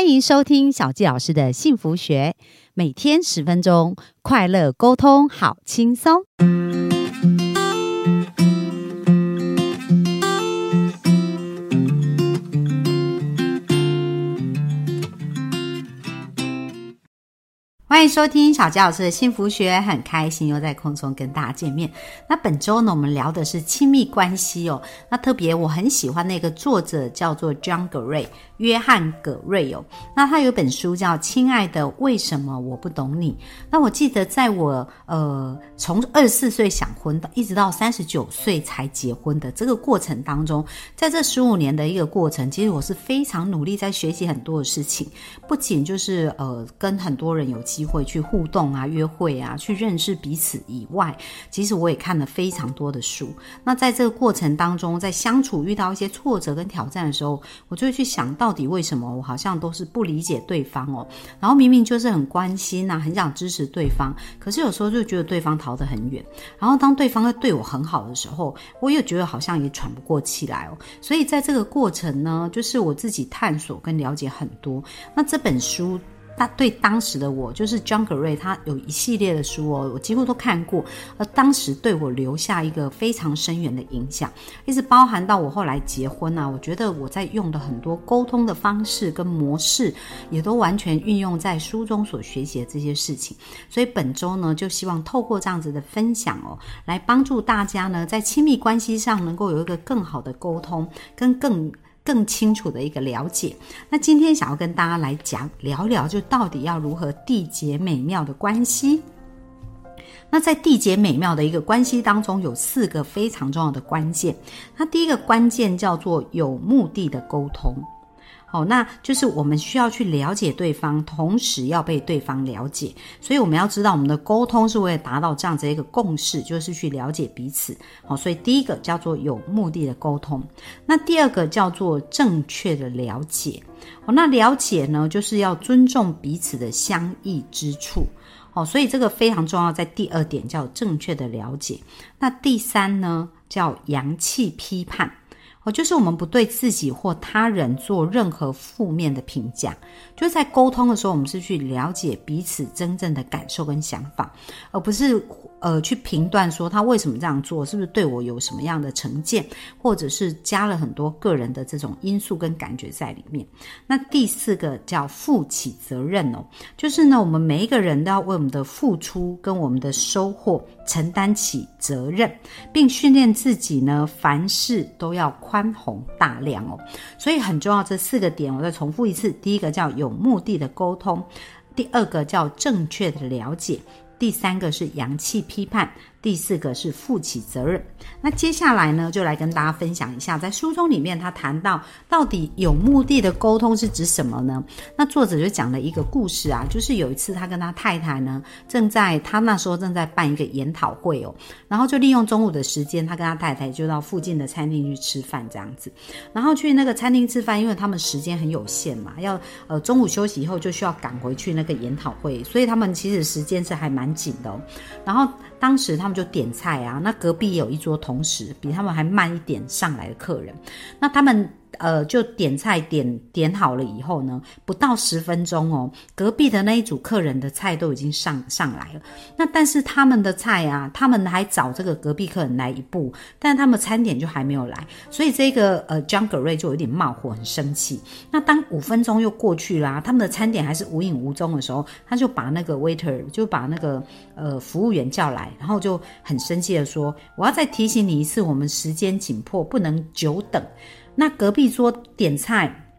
欢迎收听小纪老师的幸福学，每天十分钟，快乐沟通，好轻松。欢迎收听小佳老师的幸福学，很开心又在空中跟大家见面。那本周呢，我们聊的是亲密关系哦。那特别我很喜欢那个作者叫做 John Gray，约翰葛瑞哦。那他有本书叫《亲爱的，为什么我不懂你》。那我记得在我呃从二十四岁想婚的，一直到三十九岁才结婚的这个过程当中，在这十五年的一个过程，其实我是非常努力在学习很多的事情，不仅就是呃跟很多人有机会。去互动啊，约会啊，去认识彼此以外，其实我也看了非常多的书。那在这个过程当中，在相处遇到一些挫折跟挑战的时候，我就会去想到到底为什么我好像都是不理解对方哦。然后明明就是很关心呐，很想支持对方，可是有时候就觉得对方逃得很远。然后当对方在对我很好的时候，我又觉得好像也喘不过气来哦。所以在这个过程呢，就是我自己探索跟了解很多。那这本书。他对当时的我，就是 John Gray，他有一系列的书哦，我几乎都看过，而当时对我留下一个非常深远的影响，一直包含到我后来结婚啊，我觉得我在用的很多沟通的方式跟模式，也都完全运用在书中所学习的这些事情。所以本周呢，就希望透过这样子的分享哦，来帮助大家呢，在亲密关系上能够有一个更好的沟通，跟更。更清楚的一个了解。那今天想要跟大家来讲聊聊，就到底要如何缔结美妙的关系。那在缔结美妙的一个关系当中，有四个非常重要的关键。那第一个关键叫做有目的的沟通。好，那就是我们需要去了解对方，同时要被对方了解。所以我们要知道，我们的沟通是为了达到这样子一个共识，就是去了解彼此。好，所以第一个叫做有目的的沟通。那第二个叫做正确的了解。好，那了解呢，就是要尊重彼此的相异之处。好，所以这个非常重要，在第二点叫正确的了解。那第三呢，叫阳气批判。哦，就是我们不对自己或他人做任何负面的评价，就是在沟通的时候，我们是去了解彼此真正的感受跟想法，而不是。呃，去评断说他为什么这样做，是不是对我有什么样的成见，或者是加了很多个人的这种因素跟感觉在里面。那第四个叫负起责任哦，就是呢，我们每一个人都要为我们的付出跟我们的收获承担起责任，并训练自己呢，凡事都要宽宏大量哦。所以很重要，这四个点我再重复一次：第一个叫有目的的沟通，第二个叫正确的了解。第三个是阳气批判。第四个是负起责任。那接下来呢，就来跟大家分享一下，在书中里面他谈到到底有目的的沟通是指什么呢？那作者就讲了一个故事啊，就是有一次他跟他太太呢，正在他那时候正在办一个研讨会哦，然后就利用中午的时间，他跟他太太就到附近的餐厅去吃饭这样子。然后去那个餐厅吃饭，因为他们时间很有限嘛，要呃中午休息以后就需要赶回去那个研讨会，所以他们其实时间是还蛮紧的。然后当时他就点菜啊，那隔壁有一桌同时比他们还慢一点上来的客人，那他们。呃，就点菜点点好了以后呢，不到十分钟哦，隔壁的那一组客人的菜都已经上上来了。那但是他们的菜啊，他们还找这个隔壁客人来一步，但他们餐点就还没有来，所以这个呃，John Gray 就有点冒火，很生气。那当五分钟又过去啦，他们的餐点还是无影无踪的时候，他就把那个 waiter 就把那个呃服务员叫来，然后就很生气的说：“我要再提醒你一次，我们时间紧迫，不能久等。”那隔壁桌点菜。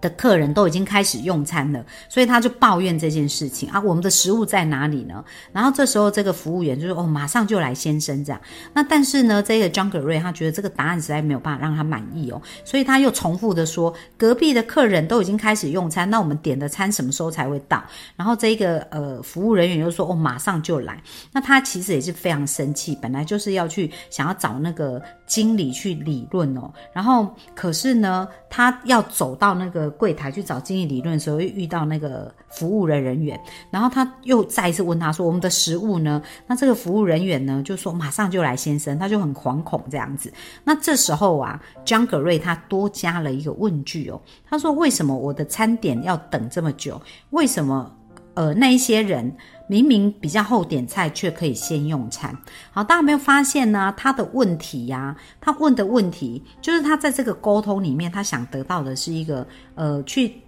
的客人都已经开始用餐了，所以他就抱怨这件事情啊，我们的食物在哪里呢？然后这时候这个服务员就说：“哦，马上就来，先生。”这样。那但是呢，这个 John Gray 他觉得这个答案实在没有办法让他满意哦，所以他又重复的说：“隔壁的客人都已经开始用餐，那我们点的餐什么时候才会到？”然后这个呃服务人员又说：“哦，马上就来。”那他其实也是非常生气，本来就是要去想要找那个经理去理论哦，然后可是呢，他要走到那个。柜台去找经济理论的时候，又遇到那个服务的人员，然后他又再一次问他说：“我们的食物呢？”那这个服务人员呢就说：“马上就来，先生。”他就很惶恐这样子。那这时候啊，江格瑞他多加了一个问句哦，他说：“为什么我的餐点要等这么久？为什么呃那一些人？”明明比较后点菜，却可以先用餐。好，大家有没有发现呢？他的问题呀，他问的问题，就是他在这个沟通里面，他想得到的是一个呃去。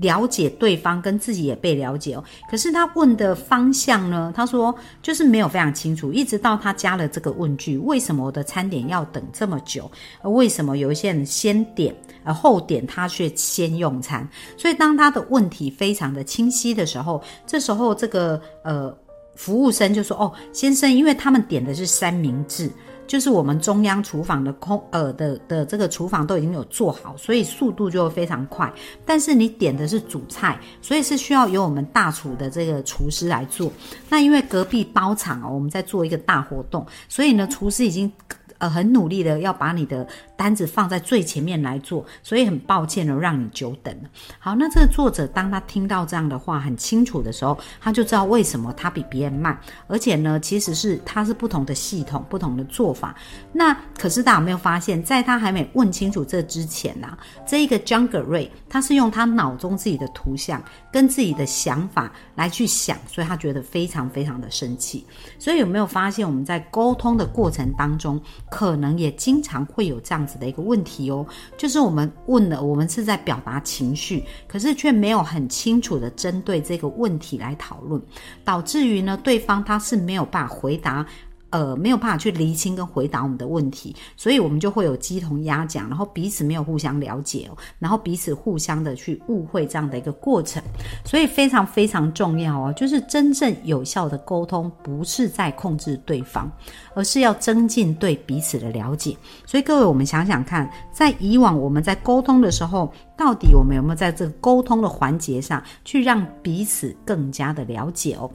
了解对方跟自己也被了解哦，可是他问的方向呢？他说就是没有非常清楚，一直到他加了这个问句：为什么我的餐点要等这么久？为什么有一些人先点而后点，他却先用餐？所以当他的问题非常的清晰的时候，这时候这个呃服务生就说：哦，先生，因为他们点的是三明治。就是我们中央厨房的空呃的的这个厨房都已经有做好，所以速度就非常快。但是你点的是主菜，所以是需要由我们大厨的这个厨师来做。那因为隔壁包场哦，我们在做一个大活动，所以呢，厨师已经。呃，很努力的要把你的单子放在最前面来做，所以很抱歉的让你久等了。好，那这个作者当他听到这样的话很清楚的时候，他就知道为什么他比别人慢，而且呢，其实是他是不同的系统、不同的做法。那可是大家有没有发现，在他还没问清楚这之前呢，这一个 John Gray 他是用他脑中自己的图像跟自己的想法来去想，所以他觉得非常非常的生气。所以有没有发现我们在沟通的过程当中？可能也经常会有这样子的一个问题哦，就是我们问了，我们是在表达情绪，可是却没有很清楚的针对这个问题来讨论，导致于呢，对方他是没有办法回答。呃，没有办法去厘清跟回答我们的问题，所以我们就会有鸡同鸭讲，然后彼此没有互相了解，然后彼此互相的去误会这样的一个过程，所以非常非常重要哦，就是真正有效的沟通，不是在控制对方，而是要增进对彼此的了解。所以各位，我们想想看，在以往我们在沟通的时候，到底我们有没有在这个沟通的环节上去让彼此更加的了解哦？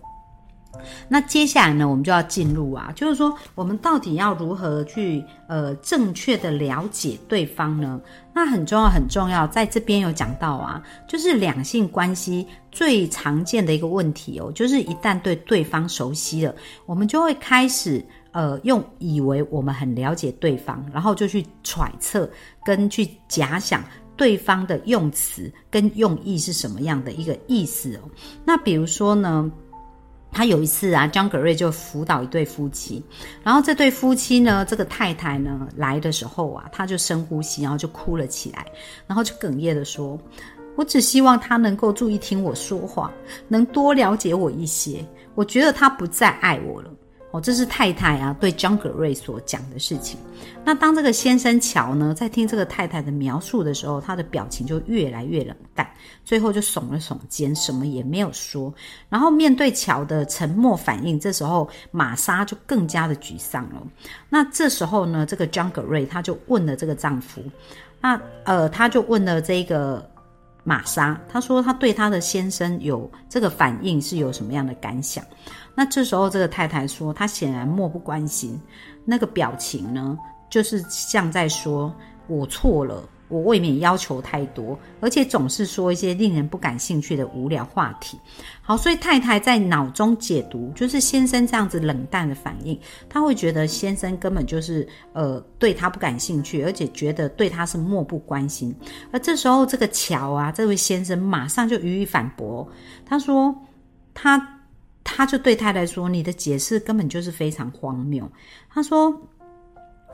那接下来呢，我们就要进入啊，就是说我们到底要如何去呃正确的了解对方呢？那很重要，很重要，在这边有讲到啊，就是两性关系最常见的一个问题哦，就是一旦对对方熟悉了，我们就会开始呃用以为我们很了解对方，然后就去揣测跟去假想对方的用词跟用意是什么样的一个意思哦。那比如说呢？他有一次啊，江格瑞就辅导一对夫妻，然后这对夫妻呢，这个太太呢来的时候啊，他就深呼吸，然后就哭了起来，然后就哽咽的说：“我只希望他能够注意听我说话，能多了解我一些。我觉得他不再爱我了。”哦，这是太太啊对张格瑞所讲的事情。那当这个先生乔呢，在听这个太太的描述的时候，他的表情就越来越冷淡，最后就耸了耸肩，什么也没有说。然后面对乔的沉默反应，这时候玛莎就更加的沮丧了。那这时候呢，这个张格瑞他就问了这个丈夫，那呃，他就问了这个玛莎，他说他对他的先生有这个反应是有什么样的感想？那这时候，这个太太说，她显然漠不关心，那个表情呢，就是像在说：“我错了，我未免要求太多，而且总是说一些令人不感兴趣的无聊话题。”好，所以太太在脑中解读，就是先生这样子冷淡的反应，他会觉得先生根本就是呃对他不感兴趣，而且觉得对他是漠不关心。而这时候，这个乔啊，这位先生马上就予以反驳，他说他。他就对太太说：“你的解释根本就是非常荒谬。”他说：“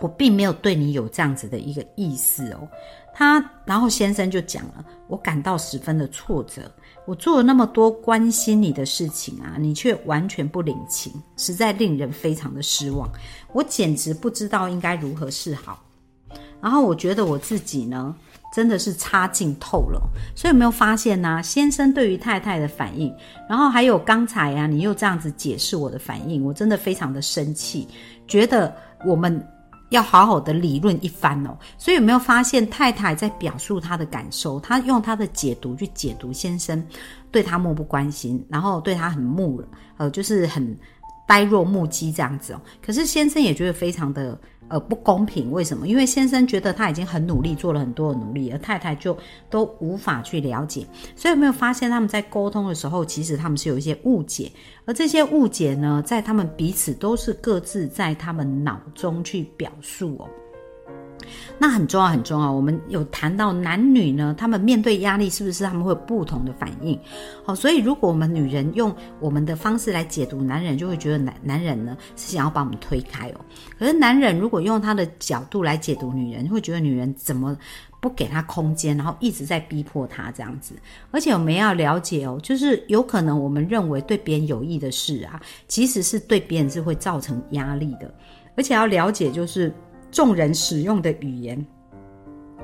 我并没有对你有这样子的一个意思哦。”他然后先生就讲了：“我感到十分的挫折，我做了那么多关心你的事情啊，你却完全不领情，实在令人非常的失望。我简直不知道应该如何是好。然后我觉得我自己呢。”真的是差劲透了，所以有没有发现呢？先生对于太太的反应，然后还有刚才啊，你又这样子解释我的反应，我真的非常的生气，觉得我们要好好的理论一番哦。所以有没有发现太太在表述她的感受，她用她的解读去解读先生对她漠不关心，然后对她很木，呃，就是很呆若木鸡这样子哦。可是先生也觉得非常的。呃不公平。为什么？因为先生觉得他已经很努力，做了很多的努力，而太太就都无法去了解。所以有没有发现他们在沟通的时候，其实他们是有一些误解，而这些误解呢，在他们彼此都是各自在他们脑中去表述哦。那很重要，很重要。我们有谈到男女呢，他们面对压力是不是他们会有不同的反应？好，所以如果我们女人用我们的方式来解读男人，就会觉得男男人呢是想要把我们推开哦。可是男人如果用他的角度来解读女人，会觉得女人怎么不给他空间，然后一直在逼迫他这样子。而且我们要了解哦，就是有可能我们认为对别人有益的事啊，其实是对别人是会造成压力的。而且要了解就是。众人使用的语言，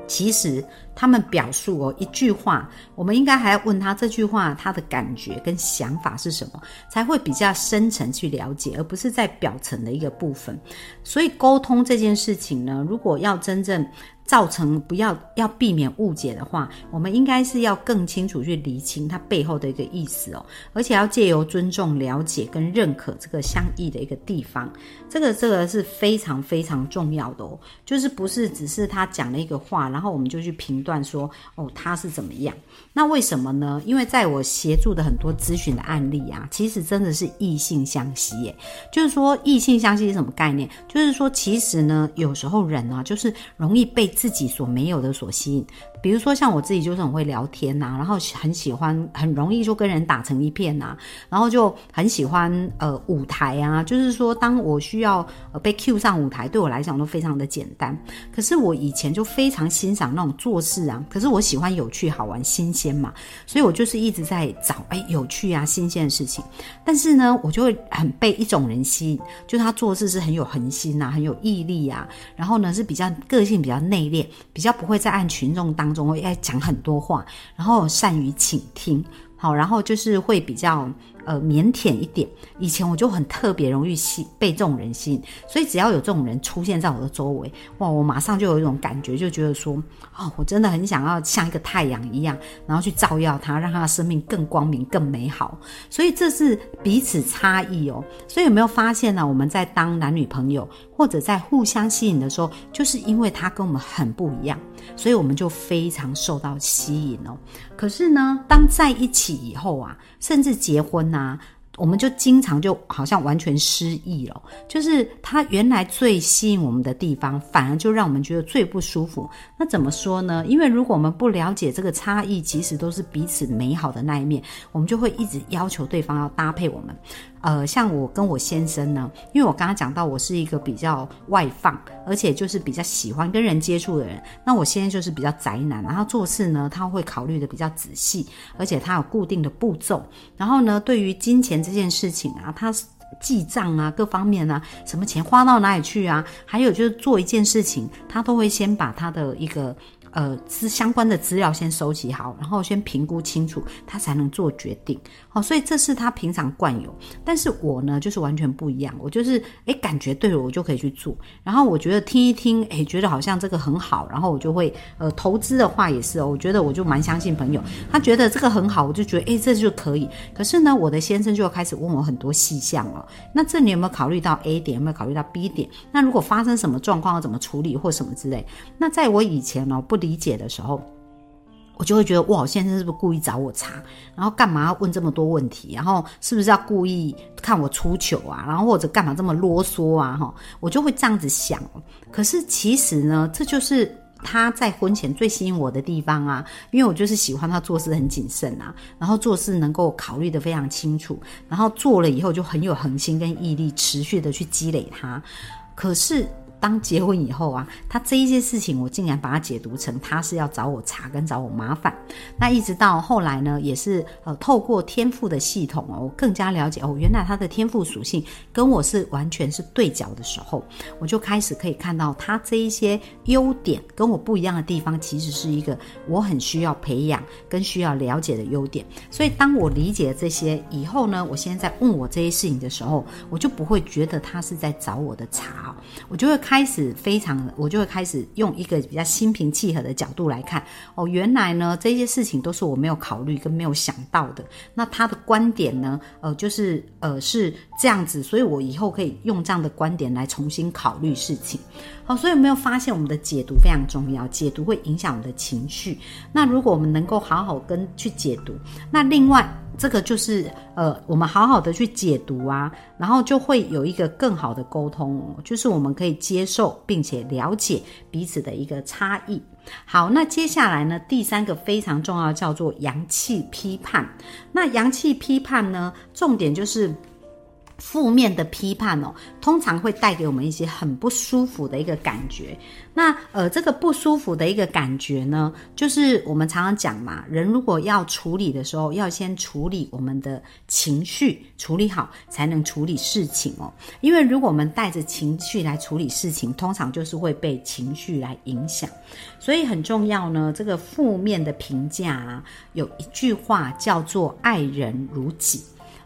其实他们表述哦一句话，我们应该还要问他这句话他的感觉跟想法是什么，才会比较深层去了解，而不是在表层的一个部分。所以沟通这件事情呢，如果要真正。造成不要要避免误解的话，我们应该是要更清楚去理清它背后的一个意思哦，而且要借由尊重、了解跟认可这个相异的一个地方，这个这个是非常非常重要的哦，就是不是只是他讲了一个话，然后我们就去评断说哦他是怎么样？那为什么呢？因为在我协助的很多咨询的案例啊，其实真的是异性相吸耶，就是说异性相吸是什么概念？就是说其实呢，有时候人啊，就是容易被自己所没有的所吸引。比如说像我自己就是很会聊天呐，然后很喜欢，很容易就跟人打成一片呐，然后就很喜欢呃舞台啊，就是说当我需要呃被 Q 上舞台，对我来讲都非常的简单。可是我以前就非常欣赏那种做事啊，可是我喜欢有趣、好玩、新鲜嘛，所以我就是一直在找哎有趣啊、新鲜的事情。但是呢，我就会很被一种人吸引，就他做事是很有恒心呐，很有毅力啊，然后呢是比较个性比较内敛，比较不会在按群众当。总会爱讲很多话，然后善于倾听，好，然后就是会比较。呃，腼腆一点。以前我就很特别容易吸被这种人吸引，所以只要有这种人出现在我的周围，哇，我马上就有一种感觉，就觉得说，哦，我真的很想要像一个太阳一样，然后去照耀他，让他的生命更光明、更美好。所以这是彼此差异哦。所以有没有发现呢？我们在当男女朋友或者在互相吸引的时候，就是因为他跟我们很不一样，所以我们就非常受到吸引哦。可是呢，当在一起以后啊，甚至结婚呐，我们就经常就好像完全失忆了。就是他原来最吸引我们的地方，反而就让我们觉得最不舒服。那怎么说呢？因为如果我们不了解这个差异，其实都是彼此美好的那一面，我们就会一直要求对方要搭配我们。呃，像我跟我先生呢，因为我刚刚讲到我是一个比较外放，而且就是比较喜欢跟人接触的人。那我现在就是比较宅男，然后做事呢，他会考虑的比较仔细，而且他有固定的步骤。然后呢，对于金钱这件事情啊，他记账啊，各方面啊，什么钱花到哪里去啊，还有就是做一件事情，他都会先把他的一个。呃，资相关的资料先收集好，然后先评估清楚，他才能做决定。好，所以这是他平常惯有。但是我呢，就是完全不一样。我就是哎，感觉对了，我就可以去做。然后我觉得听一听，哎，觉得好像这个很好，然后我就会呃，投资的话也是。我觉得我就蛮相信朋友，他觉得这个很好，我就觉得哎，这就可以。可是呢，我的先生就要开始问我很多细项了。那这里有没有考虑到 A 点？有没有考虑到 B 点？那如果发生什么状况要怎么处理或什么之类？那在我以前呢，不。理解的时候，我就会觉得哇，先生是不是故意找我茬？然后干嘛要问这么多问题？然后是不是要故意看我出糗啊？然后或者干嘛这么啰嗦啊？哈，我就会这样子想。可是其实呢，这就是他在婚前最吸引我的地方啊，因为我就是喜欢他做事很谨慎啊，然后做事能够考虑的非常清楚，然后做了以后就很有恒心跟毅力，持续的去积累它。可是。当结婚以后啊，他这一些事情，我竟然把它解读成他是要找我茬跟找我麻烦。那一直到后来呢，也是呃透过天赋的系统哦，我更加了解哦，原来他的天赋属性跟我是完全是对角的时候，我就开始可以看到他这一些优点跟我不一样的地方，其实是一个我很需要培养跟需要了解的优点。所以当我理解这些以后呢，我现在在问我这些事情的时候，我就不会觉得他是在找我的茬，我就会看。开始非常，我就会开始用一个比较心平气和的角度来看。哦，原来呢这些事情都是我没有考虑跟没有想到的。那他的观点呢，呃，就是呃是这样子，所以我以后可以用这样的观点来重新考虑事情。好，所以有没有发现我们的解读非常重要？解读会影响我们的情绪。那如果我们能够好好跟去解读，那另外。这个就是呃，我们好好的去解读啊，然后就会有一个更好的沟通，就是我们可以接受并且了解彼此的一个差异。好，那接下来呢，第三个非常重要叫做阳气批判。那阳气批判呢，重点就是。负面的批判哦，通常会带给我们一些很不舒服的一个感觉。那呃，这个不舒服的一个感觉呢，就是我们常常讲嘛，人如果要处理的时候，要先处理我们的情绪，处理好才能处理事情哦。因为如果我们带着情绪来处理事情，通常就是会被情绪来影响。所以很重要呢，这个负面的评价啊，有一句话叫做“爱人如己”。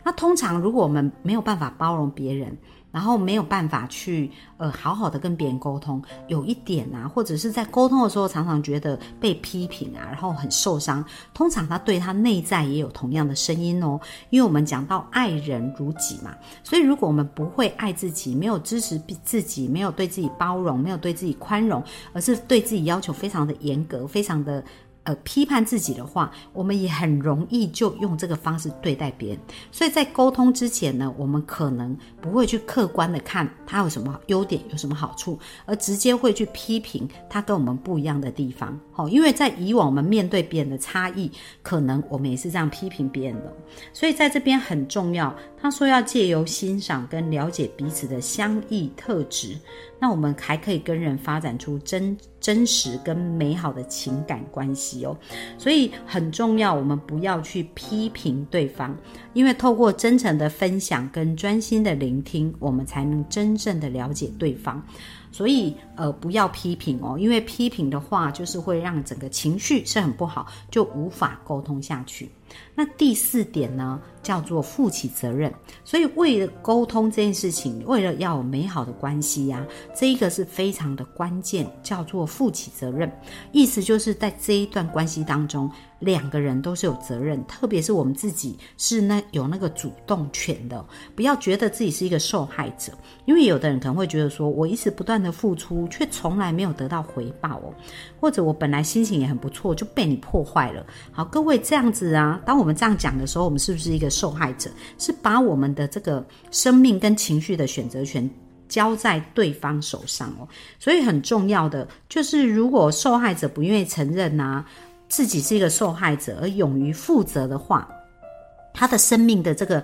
那通常，如果我们没有办法包容别人，然后没有办法去呃好好的跟别人沟通，有一点啊，或者是在沟通的时候常常觉得被批评啊，然后很受伤。通常他对他内在也有同样的声音哦，因为我们讲到爱人如己嘛，所以如果我们不会爱自己，没有支持自己，没有对自己包容，没有对自己宽容，而是对自己要求非常的严格，非常的。呃，批判自己的话，我们也很容易就用这个方式对待别人。所以在沟通之前呢，我们可能不会去客观的看他有什么优点，有什么好处，而直接会去批评他跟我们不一样的地方。好，因为在以往我们面对别人的差异，可能我们也是这样批评别人的。所以在这边很重要，他说要借由欣赏跟了解彼此的相异特质。那我们还可以跟人发展出真真实跟美好的情感关系哦，所以很重要，我们不要去批评对方，因为透过真诚的分享跟专心的聆听，我们才能真正的了解对方。所以，呃，不要批评哦，因为批评的话，就是会让整个情绪是很不好，就无法沟通下去。那第四点呢，叫做负起责任。所以，为了沟通这件事情，为了要有美好的关系呀，这一个是非常的关键，叫做负起责任。意思就是在这一段关系当中。两个人都是有责任，特别是我们自己是那有那个主动权的，不要觉得自己是一个受害者，因为有的人可能会觉得说，我一直不断的付出，却从来没有得到回报哦，或者我本来心情也很不错，就被你破坏了。好，各位这样子啊，当我们这样讲的时候，我们是不是一个受害者？是把我们的这个生命跟情绪的选择权交在对方手上哦，所以很重要的就是，如果受害者不愿意承认呐。自己是一个受害者，而勇于负责的话，他的生命的这个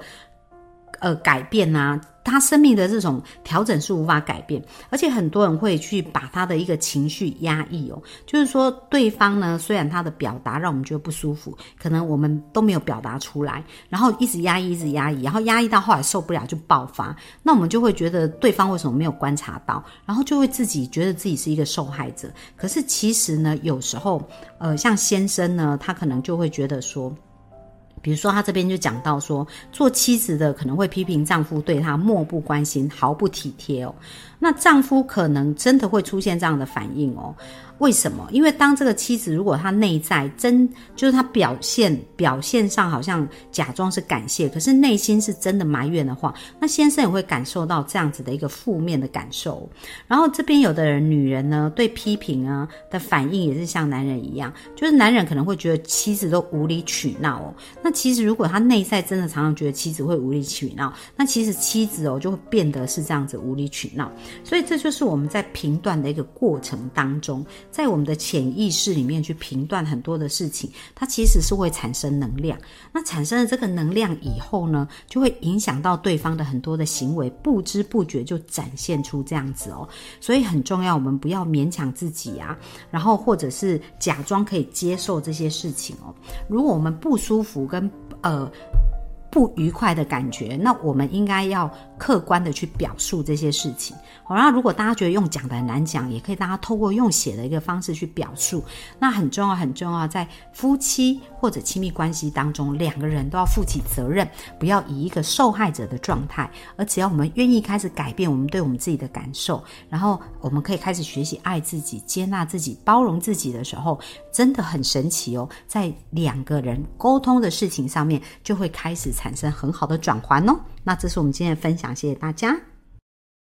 呃改变啊。他生命的这种调整是无法改变，而且很多人会去把他的一个情绪压抑哦，就是说对方呢，虽然他的表达让我们觉得不舒服，可能我们都没有表达出来，然后一直压抑，一直压抑，然后压抑到后来受不了就爆发，那我们就会觉得对方为什么没有观察到，然后就会自己觉得自己是一个受害者。可是其实呢，有时候，呃，像先生呢，他可能就会觉得说。比如说，他这边就讲到说，做妻子的可能会批评丈夫对她漠不关心、毫不体贴哦。那丈夫可能真的会出现这样的反应哦。为什么？因为当这个妻子如果她内在真就是她表现表现上好像假装是感谢，可是内心是真的埋怨的话，那先生也会感受到这样子的一个负面的感受。然后这边有的人女人呢，对批评啊的反应也是像男人一样，就是男人可能会觉得妻子都无理取闹哦。那其实如果他内在真的常常觉得妻子会无理取闹，那其实妻子哦就会变得是这样子无理取闹。所以这就是我们在评断的一个过程当中。在我们的潜意识里面去评断很多的事情，它其实是会产生能量。那产生了这个能量以后呢，就会影响到对方的很多的行为，不知不觉就展现出这样子哦。所以很重要，我们不要勉强自己啊，然后或者是假装可以接受这些事情哦。如果我们不舒服跟呃。不愉快的感觉，那我们应该要客观的去表述这些事情。好，那如果大家觉得用讲的很难讲，也可以大家透过用写的一个方式去表述。那很重要，很重要，在夫妻或者亲密关系当中，两个人都要负起责任，不要以一个受害者的状态。而只要我们愿意开始改变我们对我们自己的感受，然后我们可以开始学习爱自己、接纳自己、包容自己的时候，真的很神奇哦。在两个人沟通的事情上面，就会开始产生很好的转环哦。那这是我们今天的分享，谢谢大家。